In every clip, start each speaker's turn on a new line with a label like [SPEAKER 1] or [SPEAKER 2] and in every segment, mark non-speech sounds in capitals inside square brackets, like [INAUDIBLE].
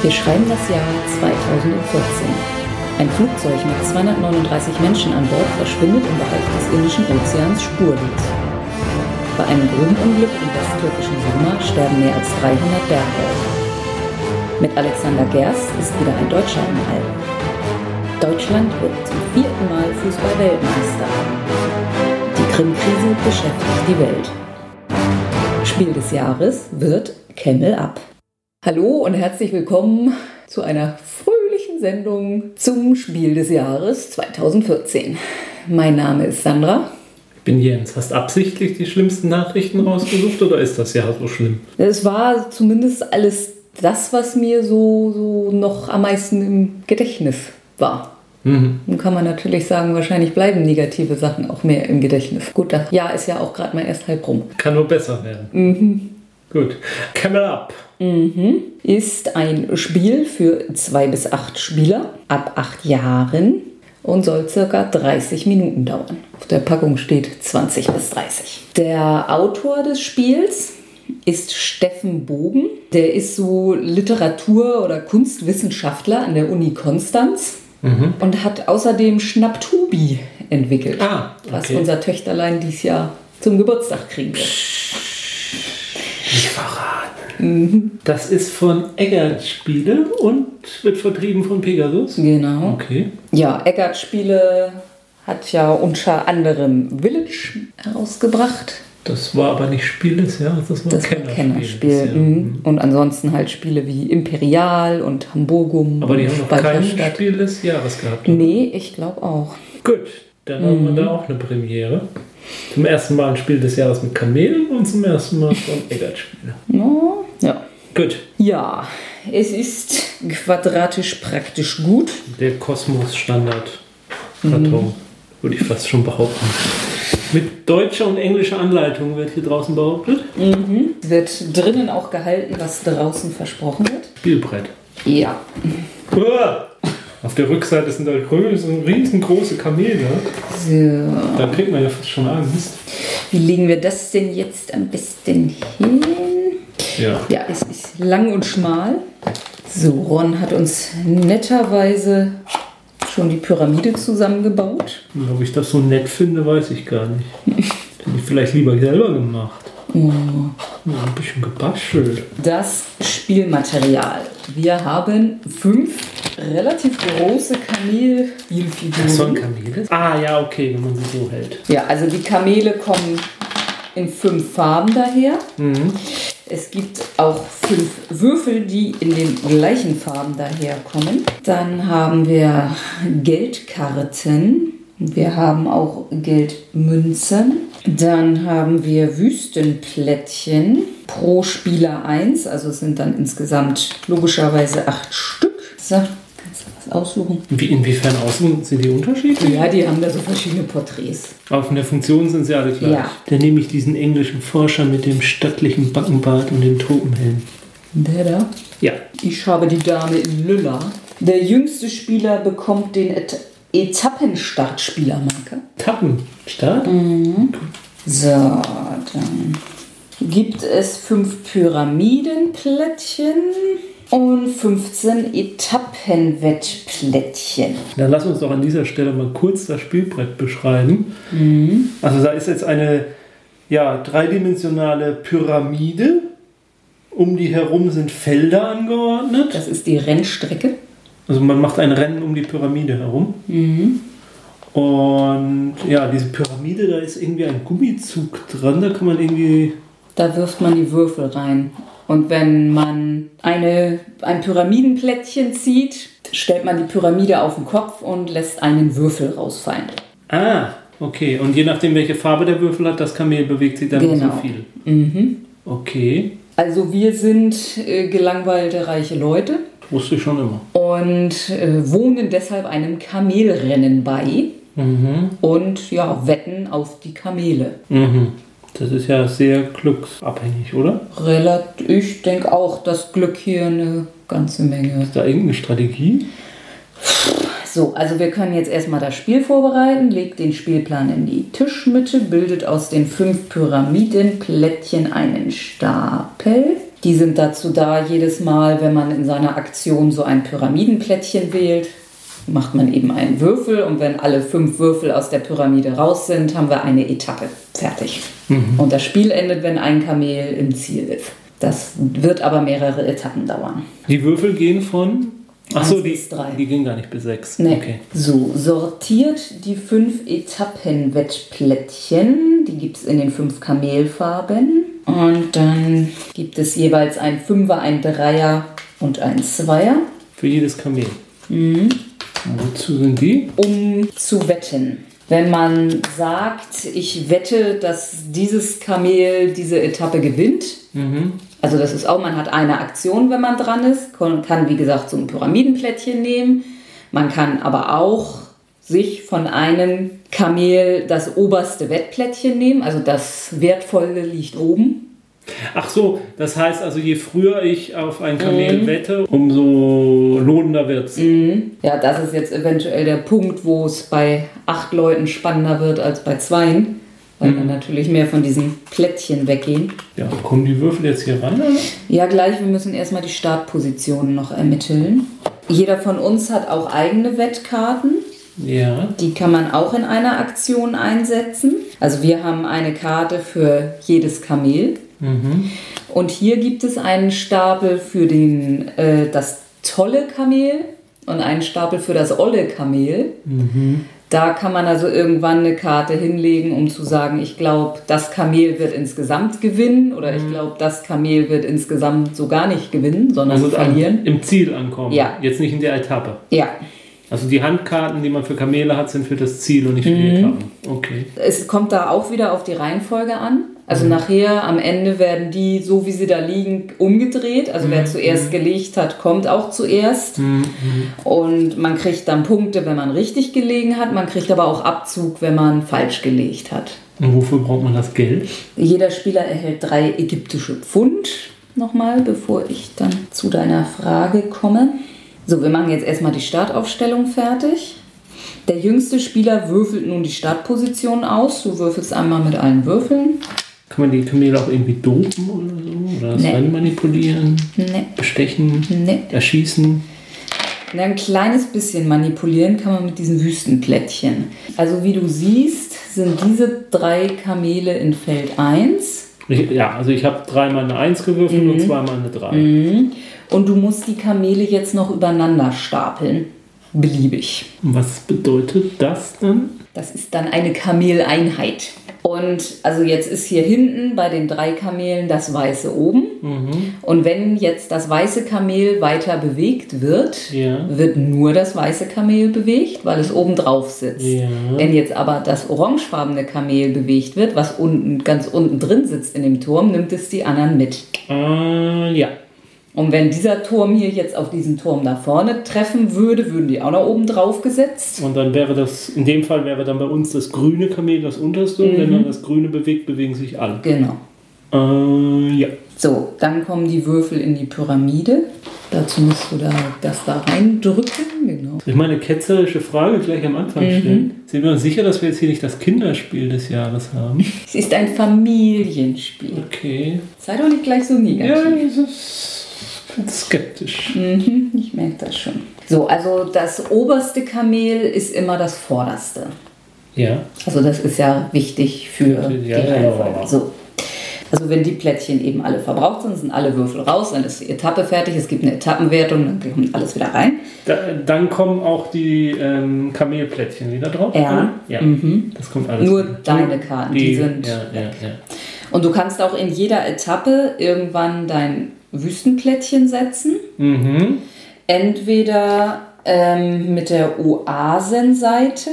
[SPEAKER 1] Wir schreiben das Jahr 2014. Ein Flugzeug mit 239 Menschen an Bord verschwindet im Bereich des Indischen Ozeans spurlos. Bei einem Grubenunglück im westtürkischen Sommer sterben mehr als 300 Bergleute. Mit Alexander Gerst ist wieder ein Deutscher im All. Deutschland wird zum vierten Mal Fußball-Weltmeister. Die Krim-Krise beschäftigt die Welt. Spiel des Jahres wird Camel Up. Hallo und herzlich willkommen zu einer fröhlichen Sendung zum Spiel des Jahres 2014. Mein Name ist Sandra.
[SPEAKER 2] Ich bin Jens. Hast absichtlich die schlimmsten Nachrichten rausgesucht oder ist das Jahr so schlimm?
[SPEAKER 1] Es war zumindest alles das, was mir so, so noch am meisten im Gedächtnis war.
[SPEAKER 2] Mhm.
[SPEAKER 1] Nun kann man natürlich sagen, wahrscheinlich bleiben negative Sachen auch mehr im Gedächtnis. Gut, das Jahr ist ja auch gerade mal erst halb rum.
[SPEAKER 2] Kann nur besser werden.
[SPEAKER 1] Mhm.
[SPEAKER 2] Gut. Camel Up.
[SPEAKER 1] Mhm. Ist ein Spiel für zwei bis acht Spieler ab acht Jahren und soll circa 30 Minuten dauern. Auf der Packung steht 20 bis 30. Der Autor des Spiels ist Steffen Bogen. Der ist so Literatur- oder Kunstwissenschaftler an der Uni Konstanz und hat außerdem Schnapptubi entwickelt,
[SPEAKER 2] Ah,
[SPEAKER 1] was
[SPEAKER 2] okay.
[SPEAKER 1] unser Töchterlein dies Jahr zum Geburtstag kriegen wird.
[SPEAKER 2] Nicht verraten. Das ist von Eggert Spiele und wird vertrieben von Pegasus.
[SPEAKER 1] Genau.
[SPEAKER 2] Okay.
[SPEAKER 1] Ja, Eggert Spiele hat ja unter anderem Village herausgebracht.
[SPEAKER 2] Das war aber nicht Spiel des Jahres, das war
[SPEAKER 1] Das
[SPEAKER 2] Kennerspiel.
[SPEAKER 1] Kennerspiel.
[SPEAKER 2] Jahres.
[SPEAKER 1] mhm. Und ansonsten halt Spiele wie Imperial und Hamburgum.
[SPEAKER 2] Aber die haben noch kein. Spiel des Jahres gehabt. oder?
[SPEAKER 1] Nee, ich glaube auch.
[SPEAKER 2] Gut, dann haben wir da auch eine Premiere. Zum ersten Mal ein Spiel des Jahres mit Kamelen und zum ersten Mal von Eggert Spiele.
[SPEAKER 1] No, ja.
[SPEAKER 2] Gut.
[SPEAKER 1] Ja, es ist quadratisch praktisch gut.
[SPEAKER 2] Der Kosmos Standard Karton, würde ich fast schon behaupten. Mit deutscher und englischer Anleitung wird hier draußen behauptet.
[SPEAKER 1] Es wird drinnen auch gehalten, was draußen versprochen wird.
[SPEAKER 2] Spielbrett.
[SPEAKER 1] Ja.
[SPEAKER 2] Uah! Auf der Rückseite sind da größere, riesengroße Kamele.
[SPEAKER 1] So.
[SPEAKER 2] Da kriegt man ja fast schon Angst.
[SPEAKER 1] Wie legen wir das denn jetzt am besten hin?
[SPEAKER 2] Ja.
[SPEAKER 1] Ja, es ist lang und schmal. So, Ron hat uns netterweise schon die Pyramide zusammengebaut.
[SPEAKER 2] Und ob ich das so nett finde, weiß ich gar nicht. [LAUGHS] Hätte ich vielleicht lieber selber gemacht. Ja, ein bisschen gebastelt.
[SPEAKER 1] Das Spielmaterial. Wir haben fünf relativ große
[SPEAKER 2] Das soll ein
[SPEAKER 1] Kamelspielfiguren.
[SPEAKER 2] Kamel? Ah, ja, okay, wenn man sie so hält.
[SPEAKER 1] Ja, also die Kamele kommen in fünf Farben daher.
[SPEAKER 2] Mhm.
[SPEAKER 1] Es gibt auch fünf Würfel, die in den gleichen Farben daherkommen. Dann haben wir Geldkarten. Wir haben auch Geldmünzen. Dann haben wir Wüstenplättchen pro Spieler eins. Also es sind dann insgesamt logischerweise acht Stück. So, aussuchen?
[SPEAKER 2] Wie, inwiefern außen sind die unterschiedlich?
[SPEAKER 1] Ja, die haben da so verschiedene Porträts.
[SPEAKER 2] Aber von der Funktion sind sie alle gleich.
[SPEAKER 1] Ja.
[SPEAKER 2] Dann nehme ich diesen englischen Forscher mit dem stattlichen Backenbart und dem Tropenhelm.
[SPEAKER 1] Der da?
[SPEAKER 2] Ja.
[SPEAKER 1] Ich habe die Dame in Lilla. Der jüngste Spieler bekommt den Et Etappenstartspielermarker.
[SPEAKER 2] Tappenstart?
[SPEAKER 1] So, dann gibt es fünf Pyramidenplättchen und 15 Etappenwettplättchen.
[SPEAKER 2] Dann lass uns doch an dieser Stelle mal kurz das Spielbrett beschreiben. Also da ist jetzt eine ja, dreidimensionale Pyramide. Um die herum sind Felder angeordnet.
[SPEAKER 1] Das ist die Rennstrecke.
[SPEAKER 2] Also man macht ein Rennen um die Pyramide herum. Und ja, diese Pyramide, da ist irgendwie ein Gummizug dran. Da kann man irgendwie
[SPEAKER 1] Da wirft man die Würfel rein. Und wenn man eine, ein Pyramidenplättchen zieht, stellt man die Pyramide auf den Kopf und lässt einen Würfel rausfallen.
[SPEAKER 2] Ah, okay. Und je nachdem, welche Farbe der Würfel hat, das Kamel bewegt sich dann
[SPEAKER 1] Genau.
[SPEAKER 2] so viel. Okay.
[SPEAKER 1] Also wir sind äh, gelangweilte reiche Leute
[SPEAKER 2] Wusste ich schon immer.
[SPEAKER 1] und äh, wohnen deshalb einem Kamelrennen bei
[SPEAKER 2] Mhm.
[SPEAKER 1] und ja, wetten auf die Kamele.
[SPEAKER 2] Mhm. Das ist ja sehr glücksabhängig, oder?
[SPEAKER 1] Relativ, ich denke auch, dass Glück hier eine ganze Menge.
[SPEAKER 2] Ist da irgendeine Strategie?
[SPEAKER 1] So, also wir können jetzt erstmal das Spiel vorbereiten, legt den Spielplan in die Tischmitte, bildet aus den fünf Pyramidenplättchen einen Stapel. Die sind dazu da, jedes Mal, wenn man in seiner Aktion so ein Pyramidenplättchen wählt, macht man eben einen Würfel und wenn alle fünf Würfel aus der Pyramide raus sind, haben wir eine Etappe fertig. Mhm. Und das Spiel endet, wenn ein Kamel im Ziel ist. Das wird aber mehrere Etappen dauern.
[SPEAKER 2] Die Würfel gehen von Achso, die, die gehen gar nicht bis sechs.
[SPEAKER 1] Nee. Okay. So, sortiert die fünf Etappenwettplättchen. Die gibt es in den fünf Kamelfarben. Und dann gibt es jeweils ein Fünfer, ein Dreier und ein Zweier.
[SPEAKER 2] Für jedes Kamel. Mhm. Wozu sind die?
[SPEAKER 1] Um zu wetten. Wenn man sagt, ich wette, dass dieses Kamel diese Etappe gewinnt, mhm. also das ist auch, man hat eine Aktion, wenn man dran ist, kann wie gesagt so ein Pyramidenplättchen nehmen, man kann aber auch sich von einem Kamel das oberste Wettplättchen nehmen, also das Wertvolle liegt oben
[SPEAKER 2] Ach so, das heißt also, je früher ich auf ein Kamel mhm. wette, umso lohnender wird es.
[SPEAKER 1] Mhm. Ja, das ist jetzt eventuell der Punkt, wo es bei acht Leuten spannender wird als bei zweien, weil mhm. dann natürlich mehr von diesen Plättchen weggehen.
[SPEAKER 2] Ja, kommen die Würfel jetzt hier ran? Oder?
[SPEAKER 1] Ja, gleich. Wir müssen erstmal die Startpositionen noch ermitteln. Jeder von uns hat auch eigene Wettkarten.
[SPEAKER 2] Ja.
[SPEAKER 1] Die kann man auch in einer Aktion einsetzen. Also wir haben eine Karte für jedes Kamel. Mhm. Und hier gibt es einen Stapel für den, äh, das tolle Kamel und einen Stapel für das olle Kamel. Mhm. Da kann man also irgendwann eine Karte hinlegen, um zu sagen, ich glaube, das Kamel wird insgesamt gewinnen oder ich mhm. glaube, das Kamel wird insgesamt so gar nicht gewinnen, sondern also verlieren.
[SPEAKER 2] Im Ziel ankommen.
[SPEAKER 1] Ja.
[SPEAKER 2] Jetzt nicht in der Etappe.
[SPEAKER 1] Ja.
[SPEAKER 2] Also die Handkarten, die man für Kamele hat, sind für das Ziel und nicht für die mhm. Etappen. Okay.
[SPEAKER 1] Es kommt da auch wieder auf die Reihenfolge an. Also mhm. nachher am Ende werden die, so wie sie da liegen, umgedreht. Also mhm. wer zuerst mhm. gelegt hat, kommt auch zuerst. Mhm. Und man kriegt dann Punkte, wenn man richtig gelegen hat. Man kriegt aber auch Abzug, wenn man falsch gelegt hat.
[SPEAKER 2] Und wofür braucht man das Geld?
[SPEAKER 1] Jeder Spieler erhält drei ägyptische Pfund. Nochmal, bevor ich dann zu deiner Frage komme. So, wir machen jetzt erstmal die Startaufstellung fertig. Der jüngste Spieler würfelt nun die Startposition aus. Du würfelst einmal mit allen Würfeln.
[SPEAKER 2] Kann man die Kamele auch irgendwie dopen oder so? Oder das nee. manipulieren?
[SPEAKER 1] Nee.
[SPEAKER 2] Bestechen?
[SPEAKER 1] Nee.
[SPEAKER 2] Erschießen?
[SPEAKER 1] Na, ein kleines bisschen manipulieren kann man mit diesen Wüstenplättchen. Also wie du siehst, sind diese drei Kamele in Feld 1.
[SPEAKER 2] Ja, also ich habe dreimal eine 1 gewürfelt mhm. und zweimal eine 3.
[SPEAKER 1] Mhm. Und du musst die Kamele jetzt noch übereinander stapeln. Beliebig.
[SPEAKER 2] Was bedeutet das dann?
[SPEAKER 1] Das ist dann eine Kameleinheit. Und also jetzt ist hier hinten bei den drei Kamelen das weiße oben. Mhm. Und wenn jetzt das weiße Kamel weiter bewegt wird, ja. wird nur das weiße Kamel bewegt, weil es oben drauf sitzt. Ja. Wenn jetzt aber das orangefarbene Kamel bewegt wird, was unten ganz unten drin sitzt in dem Turm, nimmt es die anderen mit.
[SPEAKER 2] Äh, ja.
[SPEAKER 1] Und wenn dieser Turm hier jetzt auf diesen Turm da vorne treffen würde, würden die auch noch oben drauf gesetzt.
[SPEAKER 2] Und dann wäre das, in dem Fall wäre dann bei uns das grüne Kamel das unterste. Mhm. Und wenn man das grüne bewegt, bewegen sich alle.
[SPEAKER 1] Genau.
[SPEAKER 2] Äh, ja.
[SPEAKER 1] So, dann kommen die Würfel in die Pyramide. Dazu musst du da das da reindrücken. Genau.
[SPEAKER 2] Ich meine ketzerische Frage gleich am Anfang mhm. stellen. Sind wir uns sicher, dass wir jetzt hier nicht das Kinderspiel des Jahres haben?
[SPEAKER 1] Es ist ein Familienspiel.
[SPEAKER 2] Okay.
[SPEAKER 1] Sei doch nicht gleich so negativ.
[SPEAKER 2] Ja, das ist skeptisch.
[SPEAKER 1] Mhm, ich merke das schon. So, also das oberste Kamel ist immer das vorderste.
[SPEAKER 2] Ja.
[SPEAKER 1] Also das ist ja wichtig für ja, die ja, Reihenfolge. So. Also wenn die Plättchen eben alle verbraucht sind, sind alle Würfel raus, dann ist die Etappe fertig, es gibt eine Etappenwertung, dann kommt alles wieder rein.
[SPEAKER 2] Da, dann kommen auch die ähm, Kamelplättchen wieder drauf?
[SPEAKER 1] Ja.
[SPEAKER 2] ja. Mhm. Das kommt alles.
[SPEAKER 1] Nur wieder. deine Karten, die, die sind.
[SPEAKER 2] Ja, ja, ja.
[SPEAKER 1] Und du kannst auch in jeder Etappe irgendwann dein Wüstenplättchen setzen. Mhm. Entweder ähm, mit der Oasenseite.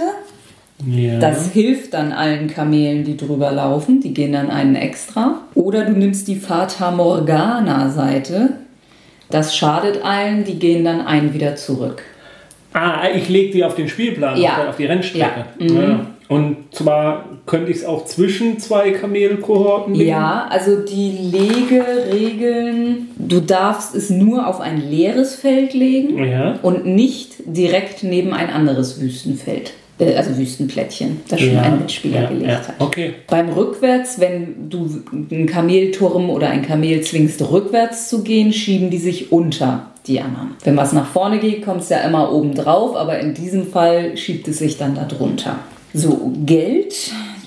[SPEAKER 1] Ja. Das hilft dann allen Kamelen, die drüber laufen. Die gehen dann einen extra. Oder du nimmst die Fata Morgana Seite. Das schadet allen, die gehen dann einen wieder zurück.
[SPEAKER 2] Ah, ich lege die auf den Spielplan,
[SPEAKER 1] ja.
[SPEAKER 2] auf die Rennstrecke. Ja. Mhm. Und zwar könnte ich es auch zwischen zwei Kamelkohorten legen?
[SPEAKER 1] Ja, also die Legeregeln, du darfst es nur auf ein leeres Feld legen
[SPEAKER 2] ja.
[SPEAKER 1] und nicht direkt neben ein anderes Wüstenfeld. Äh, also Wüstenplättchen, das schon
[SPEAKER 2] Ja,
[SPEAKER 1] ein Mitspieler
[SPEAKER 2] ja,
[SPEAKER 1] gelegt
[SPEAKER 2] ja.
[SPEAKER 1] hat.
[SPEAKER 2] Okay.
[SPEAKER 1] Beim Rückwärts, wenn du einen Kamelturm oder ein Kamel zwingst, rückwärts zu gehen, schieben die sich unter die anderen. Wenn was nach vorne geht, kommt es ja immer oben drauf, aber in diesem Fall schiebt es sich dann da drunter. So, Geld.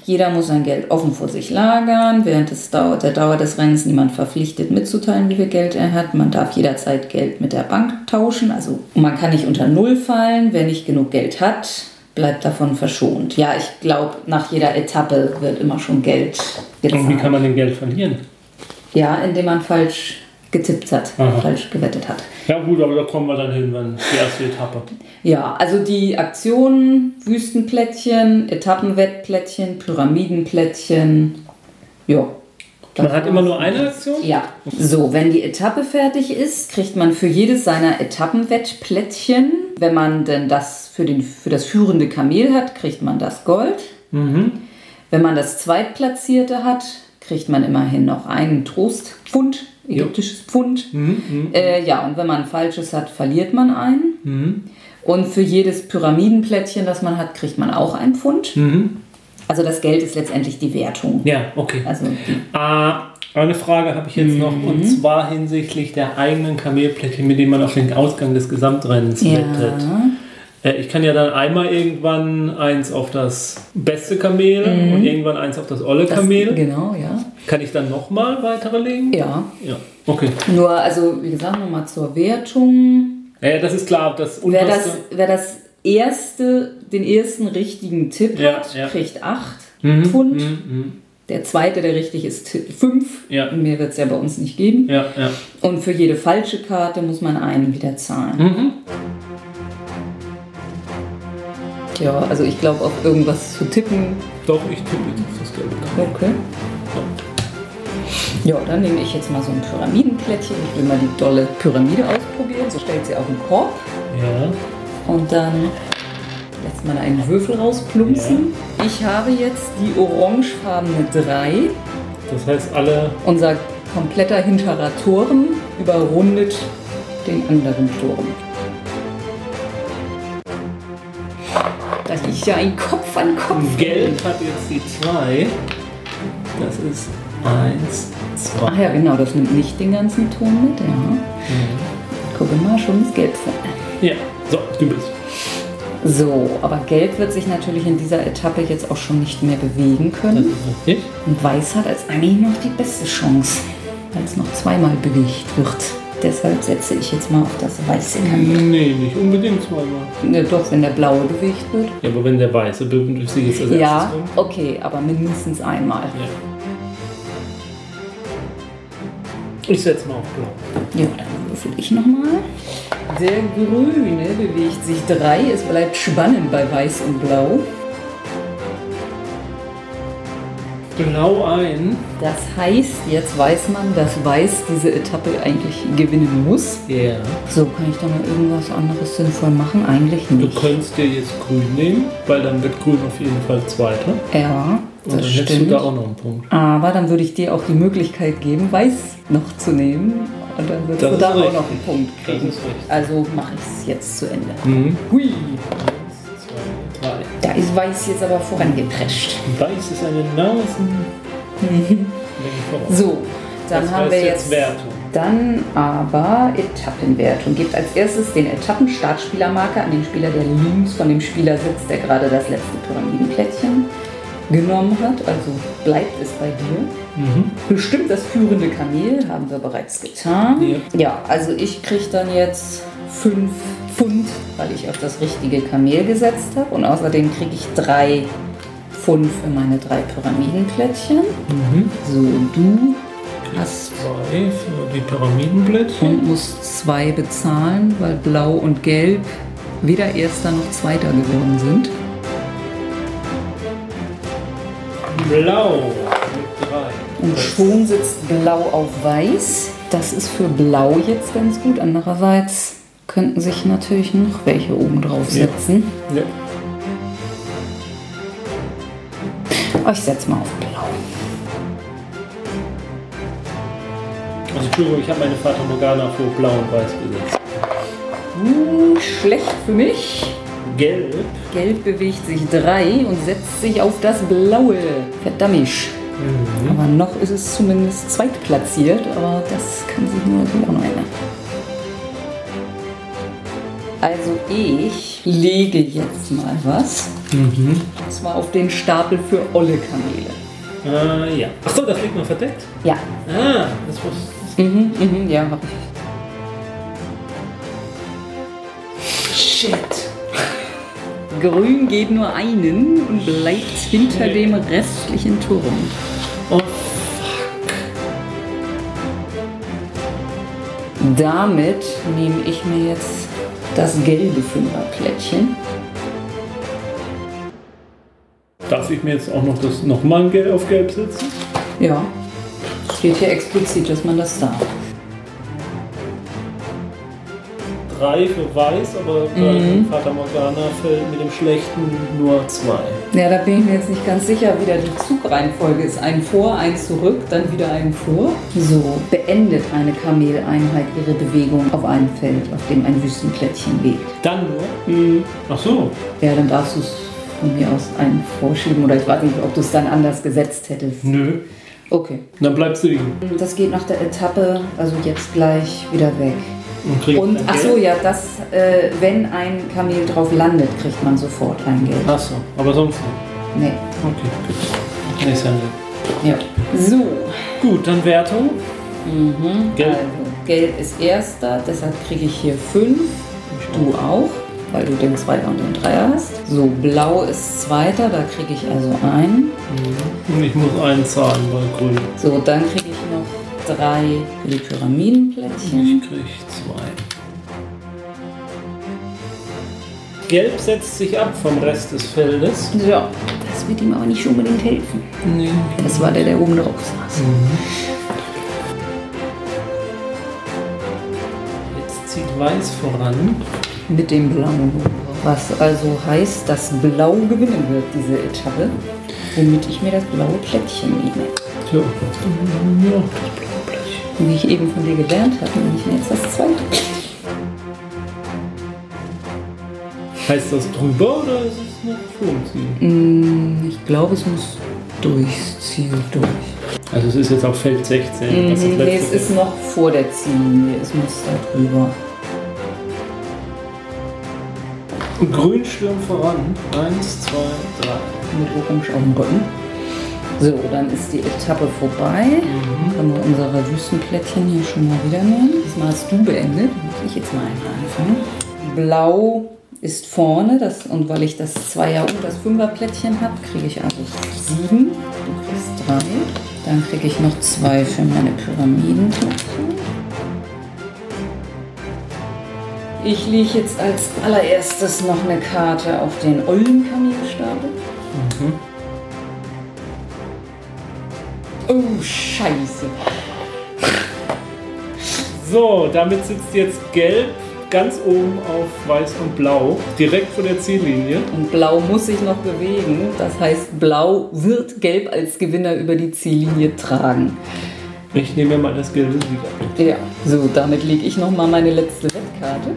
[SPEAKER 1] Jeder muss sein Geld offen vor sich lagern. Während des Dauer, der Dauer des Rennens niemand verpflichtet mitzuteilen, wie viel Geld er hat. Man darf jederzeit Geld mit der Bank tauschen. Also man kann nicht unter Null fallen. Wer nicht genug Geld hat, bleibt davon verschont. Ja, ich glaube, nach jeder Etappe wird immer schon Geld
[SPEAKER 2] Und wie kann
[SPEAKER 1] gezahlt.
[SPEAKER 2] man denn Geld verlieren?
[SPEAKER 1] Ja, indem man falsch getippt hat,
[SPEAKER 2] Aha.
[SPEAKER 1] falsch gewettet hat.
[SPEAKER 2] Ja gut, aber da kommen wir dann hin, wenn die erste Etappe.
[SPEAKER 1] Ja, also die Aktionen, Wüstenplättchen, Etappenwettplättchen, Pyramidenplättchen. Ja.
[SPEAKER 2] Man hat immer nur eine Aktion?
[SPEAKER 1] Ja. So, wenn die Etappe fertig ist, kriegt man für jedes seiner Etappenwettplättchen, wenn man denn das für, den, für das führende Kamel hat, kriegt man das Gold.
[SPEAKER 2] Mhm.
[SPEAKER 1] Wenn man das Zweitplatzierte hat, kriegt man immerhin noch einen Trostpfund, ägyptisches Pfund.
[SPEAKER 2] Mhm.
[SPEAKER 1] Äh, ja, und wenn man ein falsches hat, verliert man einen.
[SPEAKER 2] Mhm.
[SPEAKER 1] Und für jedes Pyramidenplättchen, das man hat, kriegt man auch ein Pfund.
[SPEAKER 2] Mhm.
[SPEAKER 1] Also das Geld ist letztendlich die Wertung.
[SPEAKER 2] Ja, okay.
[SPEAKER 1] Also
[SPEAKER 2] Ah, eine Frage habe ich jetzt noch und zwar hinsichtlich der eigenen Kamelplättchen, mit denen man auf den Ausgang des Gesamtrennens wettet. Äh, Ich kann ja dann einmal irgendwann eins auf das beste Kamel und irgendwann eins auf das olle
[SPEAKER 1] das,
[SPEAKER 2] Kamel.
[SPEAKER 1] Genau, ja.
[SPEAKER 2] Kann ich dann nochmal weitere legen?
[SPEAKER 1] Ja.
[SPEAKER 2] Ja, okay.
[SPEAKER 1] Nur, also wie gesagt, nochmal zur Wertung.
[SPEAKER 2] Ja, das ist klar. Das
[SPEAKER 1] Wer das, wer das erste, den ersten richtigen Tipp
[SPEAKER 2] Ja,
[SPEAKER 1] hat,
[SPEAKER 2] ja.
[SPEAKER 1] kriegt 8
[SPEAKER 2] Mhm,
[SPEAKER 1] Pfund.
[SPEAKER 2] mhm, mhm.
[SPEAKER 1] Der zweite, der richtig ist, 5.
[SPEAKER 2] Ja.
[SPEAKER 1] Mehr wird es ja bei uns nicht geben.
[SPEAKER 2] Ja, ja.
[SPEAKER 1] Und für jede falsche Karte muss man einen wieder zahlen.
[SPEAKER 2] Mhm.
[SPEAKER 1] Ja, also ich glaube, auf irgendwas zu tippen.
[SPEAKER 2] Doch, ich tippe jetzt auf das gelbe Kamel.
[SPEAKER 1] Okay. Ja, dann nehme ich jetzt mal so ein Pyramidenplättchen. Ich will mal die dolle Pyramide ausprobieren. So stellt sie auf den Korb.
[SPEAKER 2] Ja.
[SPEAKER 1] Und dann lässt man einen Würfel rausplumpsen. Ich habe jetzt die orangefarbene 3.
[SPEAKER 2] Das heißt, alle.
[SPEAKER 1] Unser kompletter hinterer Turm überrundet den anderen Turm. Da liegt ja ein Kopf an Kopf.
[SPEAKER 2] Gelb hat jetzt die 2. Das ist 1, 2.
[SPEAKER 1] Ach ja, genau, das nimmt nicht den ganzen Ton mit, ja. Gucke mal, schon ist Gelb vorne.
[SPEAKER 2] Ja, so, du bist.
[SPEAKER 1] So, aber Gelb wird sich natürlich in dieser Etappe jetzt auch schon nicht mehr bewegen
[SPEAKER 2] Das
[SPEAKER 1] können.
[SPEAKER 2] ist richtig.
[SPEAKER 1] Und Weiß hat als eigentlich noch die beste Chance, weil es noch zweimal bewegt wird. Deshalb setze ich jetzt mal auf das weiße Kamel.
[SPEAKER 2] Nee, nicht unbedingt zweimal.
[SPEAKER 1] Ne, doch, wenn der blaue bewegt wird.
[SPEAKER 2] Ja, aber wenn der weiße bewegt jetzt als
[SPEAKER 1] Ja, okay, aber mindestens einmal.
[SPEAKER 2] Ja. Ich setze mal auf blau.
[SPEAKER 1] Ja, dann würfel ich nochmal. Der grüne bewegt sich drei. Es bleibt spannend bei weiß und blau.
[SPEAKER 2] Blau ein.
[SPEAKER 1] Das heißt, jetzt weiß man, dass weiß diese Etappe eigentlich gewinnen muss.
[SPEAKER 2] Ja.
[SPEAKER 1] So, kann ich da mal irgendwas anderes sinnvoll machen? Eigentlich
[SPEAKER 2] Du
[SPEAKER 1] nicht.
[SPEAKER 2] könntest dir jetzt grün nehmen, weil dann wird grün auf jeden Fall zweiter.
[SPEAKER 1] Ja,
[SPEAKER 2] Und dann
[SPEAKER 1] das
[SPEAKER 2] hättest du
[SPEAKER 1] stimmt.
[SPEAKER 2] da auch noch einen Punkt.
[SPEAKER 1] Aber dann würde ich dir auch die Möglichkeit geben, weiß noch zu nehmen. Und dann würdest
[SPEAKER 2] Das
[SPEAKER 1] du da auch
[SPEAKER 2] richtig.
[SPEAKER 1] noch einen Punkt
[SPEAKER 2] Das
[SPEAKER 1] kriegen.
[SPEAKER 2] ist richtig.
[SPEAKER 1] Also mache ich es jetzt zu Ende.
[SPEAKER 2] Mhm.
[SPEAKER 1] Hui,
[SPEAKER 2] Eins, zwei, drei.
[SPEAKER 1] da ist weiß jetzt aber vorangeprescht.
[SPEAKER 2] Weiß ist eine Nasen.
[SPEAKER 1] So, dann
[SPEAKER 2] Das
[SPEAKER 1] haben wir jetzt
[SPEAKER 2] Wertung.
[SPEAKER 1] dann aber Etappenwertung. Gibt als erstes den Etappenstartspielermarker an den Spieler, der links von dem Spieler sitzt, der gerade das letzte Pyramidenplättchen genommen hat. Also bleibt es bei dir.
[SPEAKER 2] Mhm.
[SPEAKER 1] Bestimmt das führende Kamel haben wir bereits getan.
[SPEAKER 2] Ja.
[SPEAKER 1] Ja, also ich kriege dann jetzt 5 Pfund, weil ich auf das richtige Kamel gesetzt habe. Und außerdem kriege ich 3 Pfund für meine drei Pyramidenplättchen.
[SPEAKER 2] Mhm.
[SPEAKER 1] So, du hast
[SPEAKER 2] Zwei für die Pyramidenblättchen.
[SPEAKER 1] und musst zwei bezahlen, weil Blau und Gelb weder Erster noch Zweiter geworden sind.
[SPEAKER 2] Blau mit.
[SPEAKER 1] Und schon sitzt Blau auf Weiß. Das ist für Blau jetzt ganz gut. Andererseits könnten sich natürlich noch welche oben drauf
[SPEAKER 2] Ja.
[SPEAKER 1] setzen.
[SPEAKER 2] Ja.
[SPEAKER 1] Aber ich setze mal auf Blau.
[SPEAKER 2] Also Entschuldigung, ich habe meine Fata Morgana für blau und weiß gesetzt.
[SPEAKER 1] Hm, schlecht für mich.
[SPEAKER 2] Gelb.
[SPEAKER 1] Gelb bewegt sich 3 und setzt sich auf das Blaue. Verdammisch.
[SPEAKER 2] Mhm.
[SPEAKER 1] Aber noch ist es zumindest zweitplatziert, aber das kann sich nur so auch noch ändern. Also ich lege jetzt mal was.
[SPEAKER 2] Mhm.
[SPEAKER 1] Und zwar auf den Stapel für olle Kamele.
[SPEAKER 2] Äh, ja. Achso, das liegt noch verdeckt.
[SPEAKER 1] Ja.
[SPEAKER 2] Ah, das wusste
[SPEAKER 1] Mhm, mhm, ja, hab ich. Grün geht nur einen und bleibt hinter dem restlichen Turm.
[SPEAKER 2] Oh,
[SPEAKER 1] Damit nehme ich mir jetzt das gelbe Fünferplättchen.
[SPEAKER 2] darf ich mir jetzt auch noch das nochmal auf Gelb setzen?
[SPEAKER 1] Ja, steht hier explizit, dass man das darf.
[SPEAKER 2] Drei für Weiß, aber bei
[SPEAKER 1] Mhm.
[SPEAKER 2] Fata Morgana fällt mit dem Schlechten nur zwei.
[SPEAKER 1] Ja, da bin ich mir jetzt nicht ganz sicher, wie die Zugreihenfolge ist. Ein vor, ein zurück, dann wieder ein vor. So, beendet eine Kameleinheit ihre Bewegung auf einem Feld, auf dem ein Wüstenplättchen liegt.
[SPEAKER 2] Dann nur? Ach so.
[SPEAKER 1] Ja, dann darfst du es von mir aus einen vorschieben oder ich weiß nicht, ob du es dann anders gesetzt hättest.
[SPEAKER 2] Nö.
[SPEAKER 1] Okay.
[SPEAKER 2] Dann bleibst du liegen.
[SPEAKER 1] Das geht nach der Etappe, also jetzt gleich wieder weg.
[SPEAKER 2] Und
[SPEAKER 1] Und ach so, ja, das, äh, wenn ein Kamel drauf landet, kriegt man sofort ein Geld.
[SPEAKER 2] Ach so, aber sonst nicht.
[SPEAKER 1] Nee.
[SPEAKER 2] Okay, gut. Ist ja.
[SPEAKER 1] So.
[SPEAKER 2] Gut, dann Wertung.
[SPEAKER 1] Mhm.
[SPEAKER 2] Gelb.
[SPEAKER 1] Also, Gelb ist erster, deshalb kriege ich hier fünf. Du auch, weil du den Zweier und den Dreier hast. So, blau ist zweiter, da kriege ich also einen.
[SPEAKER 2] Und ich muss einen zahlen bei Grün.
[SPEAKER 1] So, dann kriege ich noch drei für die Pyramidenplättchen.
[SPEAKER 2] Ich krieg zwei. Gelb setzt sich ab vom Rest des Feldes.
[SPEAKER 1] Ja, das wird ihm aber nicht unbedingt helfen.
[SPEAKER 2] Nee.
[SPEAKER 1] Das war der, der oben drauf saß.
[SPEAKER 2] Jetzt zieht Weiß voran.
[SPEAKER 1] Mit dem blauen. Was also heißt, dass Blau gewinnen wird, diese Etappe. Womit ich mir das blaue Plättchen nehme.
[SPEAKER 2] Ja, das blaue Blech.
[SPEAKER 1] Wie ich eben von dir gelernt habe, nehme ich mir jetzt das zweite.
[SPEAKER 2] Heißt das drüber oder ist es noch vor dem Ziel?
[SPEAKER 1] Mm, Ich glaube, es muss durchs Ziel durch.
[SPEAKER 2] Also es ist jetzt auf Feld 16.
[SPEAKER 1] Mhm,
[SPEAKER 2] das
[SPEAKER 1] nee, es ist noch vor der Ziellinie. Es muss da drüber.
[SPEAKER 2] Grün stürmt voran. Eins, zwei, drei.
[SPEAKER 1] Mit Orange auf dem Rücken. So, dann ist die Etappe vorbei. Können wir unsere Wüstenplättchen hier schon mal wieder nehmen. Diesmal hast du beendet. Muss ich jetzt mal einmal anfangen. Blau ist vorne. Das, und weil ich das Zweier und das Fünferplättchen habe, kriege ich also sieben. Du kriegst drei. Dann kriege ich noch zwei für meine Pyramidenplättchen. Ich lege jetzt als allererstes noch eine Karte auf den Eulenkamelstapel. Oh, scheiße.
[SPEAKER 2] So, damit sitzt jetzt Gelb ganz oben auf Weiß und Blau, direkt vor der Ziellinie.
[SPEAKER 1] Und Blau muss sich noch bewegen. Das heißt, Blau wird Gelb als Gewinner über die Ziellinie tragen.
[SPEAKER 2] Ich nehme mir mal das gelbe Sieger.
[SPEAKER 1] Ja, so, damit lege ich noch mal meine letzte Wettkarte.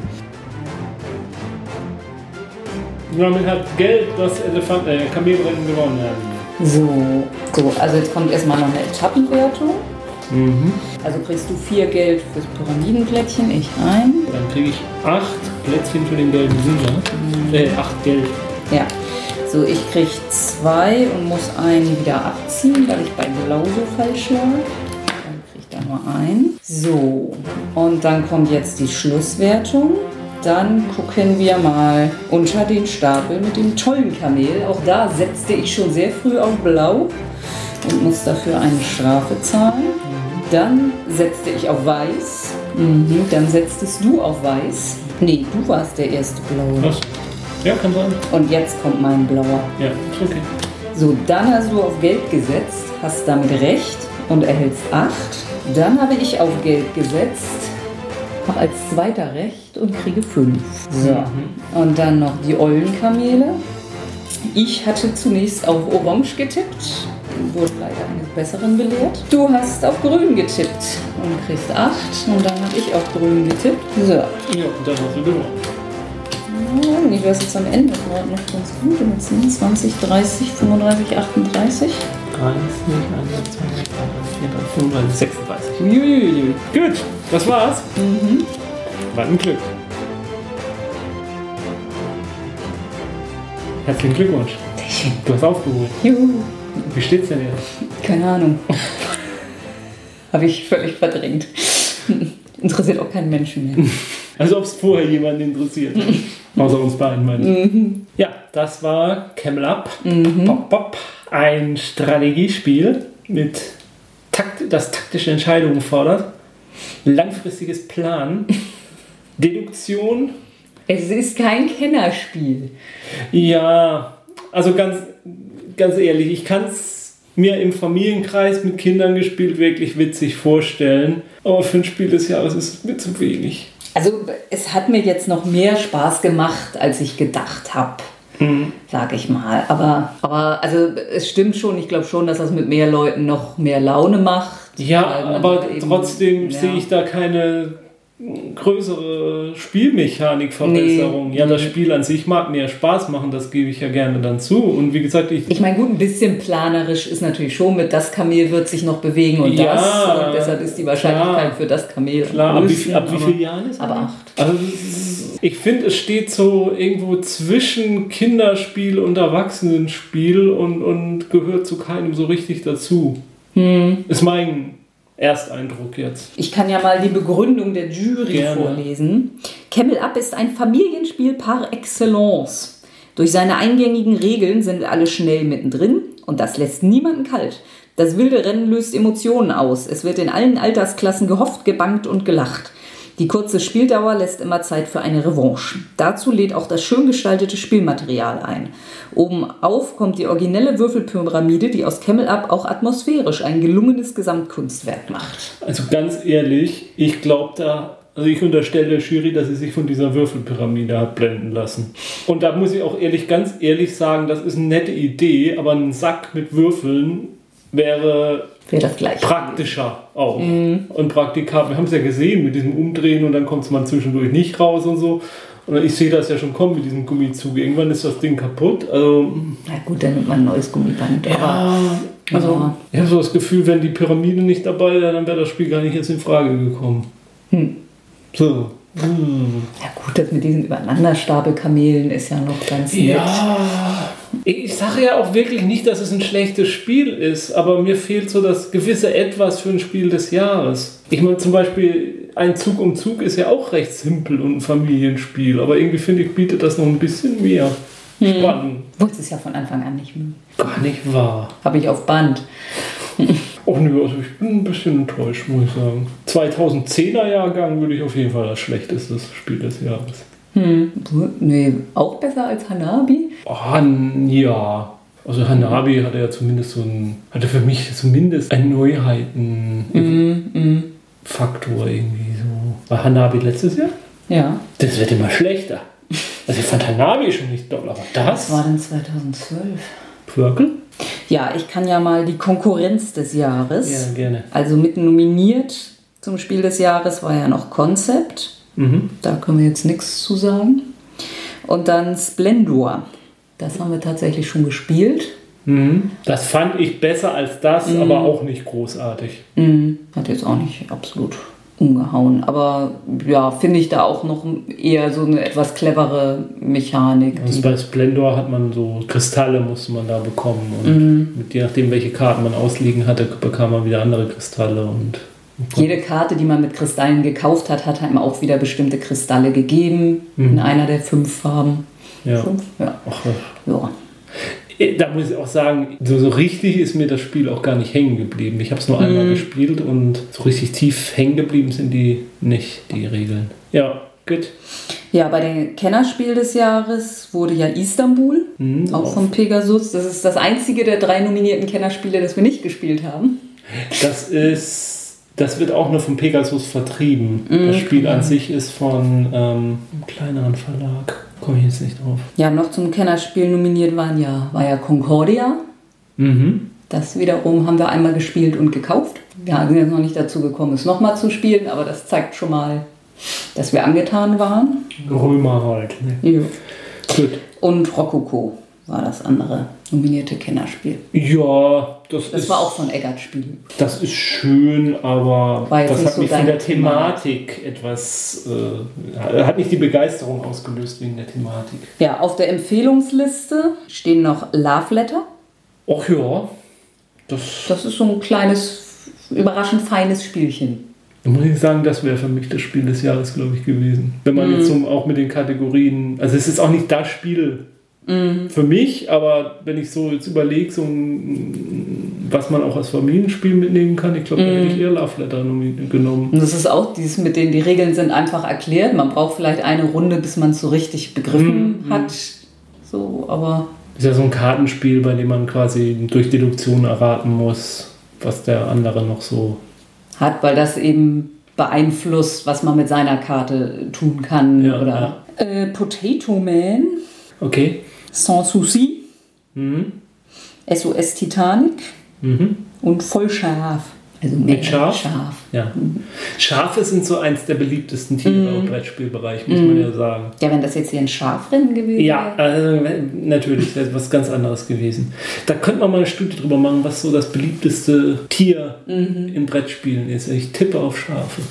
[SPEAKER 2] Damit hat Gelb das Elefant äh, Kamelrennen gewonnen.
[SPEAKER 1] So, so, also jetzt kommt erstmal noch eine Etappenwertung.
[SPEAKER 2] Mhm.
[SPEAKER 1] Also kriegst du vier Geld fürs Pyramidenplättchen, ich ein.
[SPEAKER 2] Dann kriege ich acht Plätzchen für den gelben Sieger. Äh, acht Gelb.
[SPEAKER 1] Ja. So, ich krieg zwei und muss einen wieder abziehen, weil ich bei Blau so falsch lag. Dann krieg ich da nur einen. So, und dann kommt jetzt die Schlusswertung. Dann gucken wir mal unter den Stapel mit dem tollen Kamel. Auch da setzte ich schon sehr früh auf Blau und muss dafür eine Strafe zahlen. Dann setzte ich auf Weiß. Mhm. Dann setztest du auf Weiß. Nee, du warst der erste Blaue.
[SPEAKER 2] Was? Ja, kann sein.
[SPEAKER 1] Und jetzt kommt mein blauer.
[SPEAKER 2] Ja, ist okay.
[SPEAKER 1] So, dann hast du auf Gelb gesetzt, hast damit recht und erhältst 8. Dann habe ich auf Gelb gesetzt, habe als zweiter recht und kriege 5. So. Und dann noch die Eulenkamele. Ich hatte zunächst auf Orange getippt, wurde leider eines Besseren belehrt. Du hast auf Grün getippt und kriegst 8. Und dann habe ich auf Grün getippt. So.
[SPEAKER 2] Ja, und dann hast du gewonnen.
[SPEAKER 1] Wäre es jetzt am Ende noch ganz gut. Mit 20, 30, 35, 38.
[SPEAKER 2] 30, 21, 22, 24, 35, 36. Uiuiui. Gut, das war's.
[SPEAKER 1] Mhm.
[SPEAKER 2] War ein Glück. Herzlichen Glückwunsch. Du hast aufgeholt.
[SPEAKER 1] Juhu.
[SPEAKER 2] Wie steht's denn jetzt?
[SPEAKER 1] Keine Ahnung. [LAUGHS] Habe ich völlig verdrängt. Interessiert auch keinen Menschen mehr. [LAUGHS]
[SPEAKER 2] Also ob es vorher jemanden interessiert. [LAUGHS] Außer uns beiden, meine ich. Ja, das war Camel Up. Pop, pop. Ein Strategiespiel mit Takt, das taktische Entscheidungen fordert. Langfristiges Plan. [LAUGHS] Deduktion.
[SPEAKER 1] Es ist kein Kennerspiel.
[SPEAKER 2] Ja, also ganz, ganz ehrlich, ich kann es mir im Familienkreis mit Kindern gespielt wirklich witzig vorstellen. Aber für ein Spiel des Jahres ist es mir zu wenig.
[SPEAKER 1] Also es hat mir jetzt noch mehr Spaß gemacht, als ich gedacht habe. Sag ich mal. Aber, aber also es stimmt schon, ich glaube schon, dass das mit mehr Leuten noch mehr Laune macht.
[SPEAKER 2] Ja, aber
[SPEAKER 1] eben-
[SPEAKER 2] trotzdem
[SPEAKER 1] ja.
[SPEAKER 2] sehe ich da keine größere Spielmechanikverbesserung.
[SPEAKER 1] Nee,
[SPEAKER 2] ja, das. Spiel an sich mag mir Spaß machen, das gebe ich ja gerne dann zu. Und wie gesagt, ich.
[SPEAKER 1] Ich meine, gut, ein bisschen planerisch ist natürlich schon mit das Kamel wird sich noch bewegen und
[SPEAKER 2] Ja,
[SPEAKER 1] das. Und deshalb ist die Wahrscheinlichkeit
[SPEAKER 2] klar.
[SPEAKER 1] für das Kamel
[SPEAKER 2] Klar, ab wie,
[SPEAKER 1] größten,
[SPEAKER 2] ab wie vielen Jahren ist
[SPEAKER 1] Aber acht.
[SPEAKER 2] Also, ich finde, es steht so irgendwo zwischen Kinderspiel und Erwachsenenspiel und, und gehört zu keinem so richtig dazu.
[SPEAKER 1] Hm.
[SPEAKER 2] Ist mein Ersteindruck jetzt.
[SPEAKER 1] Ich kann ja mal die Begründung der Jury
[SPEAKER 2] Gerne.
[SPEAKER 1] vorlesen. Camel Up ist ein Familienspiel par excellence. Durch seine eingängigen Regeln sind alle schnell mittendrin und das lässt niemanden kalt. Das wilde Rennen löst Emotionen aus. Es wird in allen Altersklassen gehofft, gebangt und gelacht. Die kurze Spieldauer lässt immer Zeit für eine Revanche. Dazu lädt auch das schön gestaltete Spielmaterial ein. Oben auf kommt die originelle Würfelpyramide, die aus Camel Up auch atmosphärisch ein gelungenes Gesamtkunstwerk macht.
[SPEAKER 2] Also ganz ehrlich, ich glaube da, also ich unterstelle der Jury, dass sie sich von dieser Würfelpyramide hat blenden lassen. Und da muss ich auch ehrlich, ganz ehrlich sagen, das ist eine nette Idee, aber ein Sack mit Würfeln wäre
[SPEAKER 1] Wäre das gleiche.
[SPEAKER 2] praktischer auch
[SPEAKER 1] Mhm.
[SPEAKER 2] und praktikabel. Wir haben es ja gesehen mit diesem Umdrehen und dann kommt es mal zwischendurch nicht raus und so. Und ich sehe das ja schon kommen mit diesem Gummizug. Irgendwann ist das Ding kaputt. Also,
[SPEAKER 1] Na gut, dann nimmt man ein neues Gummiband. Aber
[SPEAKER 2] ja, also ich habe so das Gefühl, wenn die Pyramide nicht dabei wäre, dann wäre das Spiel gar nicht jetzt in Frage gekommen.
[SPEAKER 1] Hm.
[SPEAKER 2] So. Hm.
[SPEAKER 1] ja gut, das mit diesen Übereinanderstapelkamelen ist ja noch ganz nett.
[SPEAKER 2] Ja, ich sage ja auch wirklich nicht, dass es ein schlechtes Spiel ist, aber mir fehlt so das gewisse Etwas für ein Spiel des Jahres. Ich meine zum Beispiel, ein Zug um Zug ist ja auch recht simpel und ein Familienspiel, aber irgendwie finde ich, bietet das noch ein bisschen mehr Spannung.
[SPEAKER 1] Wolltest es ja von Anfang an nicht mögen.
[SPEAKER 2] Gar nicht wahr.
[SPEAKER 1] Habe ich auf Band. [LAUGHS]
[SPEAKER 2] Och nö, also ich bin ein bisschen enttäuscht, muss ich sagen. 2010er Jahrgang würde ich auf jeden Fall das schlechteste Spiel des Jahres.
[SPEAKER 1] Hm. Nee, auch besser als Hanabi?
[SPEAKER 2] Oh, ja. Also Hanabi hatte ja zumindest so ein, hatte für mich zumindest einen Neuheiten-Faktor irgendwie so. War Hanabi letztes Jahr?
[SPEAKER 1] Ja.
[SPEAKER 2] Das wird immer schlechter. Also ich fand Hanabi schon nicht doll, aber
[SPEAKER 1] Was
[SPEAKER 2] das?
[SPEAKER 1] war denn 2012?
[SPEAKER 2] Purkel?
[SPEAKER 1] Ja, ich kann ja mal die Konkurrenz des Jahres.
[SPEAKER 2] Ja, gerne.
[SPEAKER 1] Also mit nominiert zum Spiel des Jahres war ja noch Concept.
[SPEAKER 2] Mhm.
[SPEAKER 1] Da können wir jetzt nichts zu sagen. Und dann Splendor. Das haben wir tatsächlich schon gespielt.
[SPEAKER 2] Mhm. Das fand ich besser als das,
[SPEAKER 1] Mhm.
[SPEAKER 2] aber auch nicht großartig.
[SPEAKER 1] Mhm. Hat jetzt auch nicht absolut umgehauen. Aber ja, finde ich da auch noch eher so eine etwas clevere Mechanik.
[SPEAKER 2] Also bei Splendor hat man so Kristalle musste man da bekommen und
[SPEAKER 1] Mhm.
[SPEAKER 2] mit, je nachdem welche Karten man ausliegen hatte, bekam man wieder andere Kristalle und
[SPEAKER 1] Jede Karte, die man mit Kristallen gekauft hat, hat einem auch wieder bestimmte Kristalle gegeben. In einer der fünf Farben.
[SPEAKER 2] Mhm. ja.
[SPEAKER 1] Fünf? Ja.
[SPEAKER 2] Ach,
[SPEAKER 1] ja.
[SPEAKER 2] äh, da muss ich auch sagen, so, so richtig ist mir das Spiel auch gar nicht hängen geblieben. Ich habe es nur einmal gespielt und so richtig tief hängen geblieben sind die nicht, die Regeln. Ja, gut.
[SPEAKER 1] Ja, bei dem Kennerspiel des Jahres wurde ja Istanbul,
[SPEAKER 2] Mhm,
[SPEAKER 1] auch von Pegasus. Das ist das einzige der drei nominierten Kennerspiele, das wir nicht gespielt haben.
[SPEAKER 2] Das ist, das wird auch nur von Pegasus vertrieben. Das Spiel an sich ist von ähm, einem kleineren Verlag. Komme ich jetzt nicht drauf.
[SPEAKER 1] Ja, noch zum Kennerspiel nominiert waren ja, war ja Concordia.
[SPEAKER 2] Mhm.
[SPEAKER 1] Das wiederum haben wir einmal gespielt und gekauft. Wir sind jetzt noch nicht dazu gekommen, es nochmal zu spielen, aber das zeigt schon mal, dass wir angetan waren.
[SPEAKER 2] Römer halt. Ne?
[SPEAKER 1] Ja.
[SPEAKER 2] Gut.
[SPEAKER 1] Und Rococo war das andere nominierte Kennerspiel.
[SPEAKER 2] Ja, das,
[SPEAKER 1] Das
[SPEAKER 2] ist,
[SPEAKER 1] war auch von Eggert Spiel.
[SPEAKER 2] das ist schön, aber das hat
[SPEAKER 1] so
[SPEAKER 2] mich von der Thematik etwas, äh, hat nicht die Begeisterung ausgelöst wegen der Thematik.
[SPEAKER 1] Ja, auf der Empfehlungsliste stehen noch Love Letter.
[SPEAKER 2] Ach ja, das,
[SPEAKER 1] Das ist so ein kleines, überraschend feines Spielchen.
[SPEAKER 2] da muss ich sagen, das wäre für mich das Spiel des Jahres, glaube ich, gewesen. Wenn man jetzt so auch mit den Kategorien, also es ist auch nicht das Spiel für mich, aber wenn ich so jetzt überlege, so was man auch als Familienspiel mitnehmen kann, ich glaube, da hätte ich eher Love Letter genommen.
[SPEAKER 1] Und das ist auch dieses mit denen, die Regeln sind einfach erklärt. Man braucht vielleicht eine Runde, bis man es so richtig begriffen hat. So, aber
[SPEAKER 2] Ist ja so ein Kartenspiel, bei dem man quasi durch Deduktion erraten muss, was der andere noch so.
[SPEAKER 1] hat, weil das eben beeinflusst, was man mit seiner Karte tun kann.
[SPEAKER 2] Ja,
[SPEAKER 1] oder Äh, Potato Man,
[SPEAKER 2] Okay.
[SPEAKER 1] Sans Souci,
[SPEAKER 2] Mhm.
[SPEAKER 1] SOS Titanic
[SPEAKER 2] Mhm.
[SPEAKER 1] und voll scharf. Also mega
[SPEAKER 2] scharf?
[SPEAKER 1] scharf.
[SPEAKER 2] Ja. Schafe sind so eins der beliebtesten Tiere im Brettspielbereich, muss man ja sagen.
[SPEAKER 1] Ja, wenn das jetzt hier ein Schafrennen gewesen
[SPEAKER 2] Ja,
[SPEAKER 1] wäre.
[SPEAKER 2] äh, natürlich, wäre was ganz anderes gewesen. Da könnte man mal eine Studie drüber machen, was so das beliebteste Tier in Brettspielen ist. Ich tippe auf Schafe.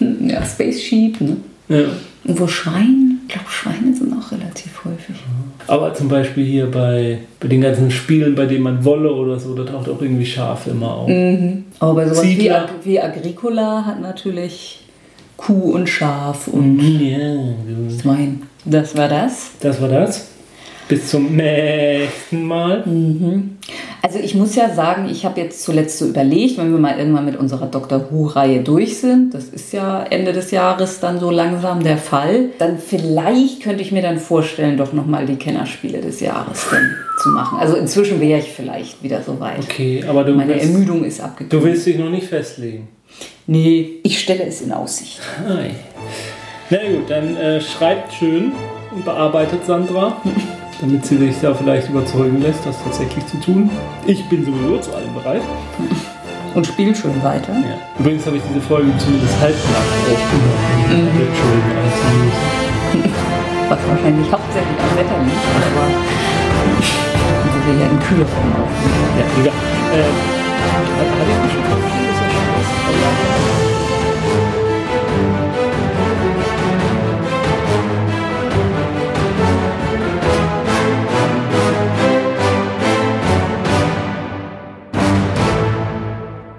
[SPEAKER 1] Ja, Space Sheep, ne?
[SPEAKER 2] Ja.
[SPEAKER 1] Und wo Schweine? Ich glaube, Schweine sind auch relativ häufig.
[SPEAKER 2] Aber zum Beispiel hier bei, bei den ganzen Spielen, bei denen man Wolle oder so, da taucht auch irgendwie Schafe immer auf.
[SPEAKER 1] Aber bei sowas wie. Ag wie Agricola hat natürlich Kuh und Schaf und
[SPEAKER 2] Ja,
[SPEAKER 1] Schwein. Das war das.
[SPEAKER 2] das war das. Bis zum nächsten Mal.
[SPEAKER 1] Also ich muss ja sagen, ich habe jetzt zuletzt so überlegt, wenn wir mal irgendwann mit unserer Dr. Who-Reihe durch sind, das ist ja Ende des Jahres dann so langsam der Fall, dann vielleicht könnte ich mir dann vorstellen, doch nochmal die Kennerspiele des Jahres zu machen. Also inzwischen wäre ich vielleicht wieder so weit.
[SPEAKER 2] Okay, aber du
[SPEAKER 1] Meine
[SPEAKER 2] willst,
[SPEAKER 1] Ermüdung ist abgeklungen.
[SPEAKER 2] du willst dich noch nicht festlegen.
[SPEAKER 1] Nee, ich stelle es in Aussicht.
[SPEAKER 2] Hi. Na gut, dann äh, schreibt schön und bearbeitet Sandra, [LAUGHS] damit sie sich da vielleicht überzeugen lässt, das tatsächlich zu tun. Ich bin sowieso zu allem bereit.
[SPEAKER 1] Und spiel schön weiter.
[SPEAKER 2] Ja. Übrigens habe ich diese Folge zumindest halbnackt aufgenommen, mhm. Einzulösen.
[SPEAKER 1] Was wahrscheinlich hauptsächlich am Wetter liegt, aber wo wir ja im Kühlraum aufnehmen.
[SPEAKER 2] Ja, egal. Äh, hat- hatte ich mich schon verabschiedet? Ist ja schon was.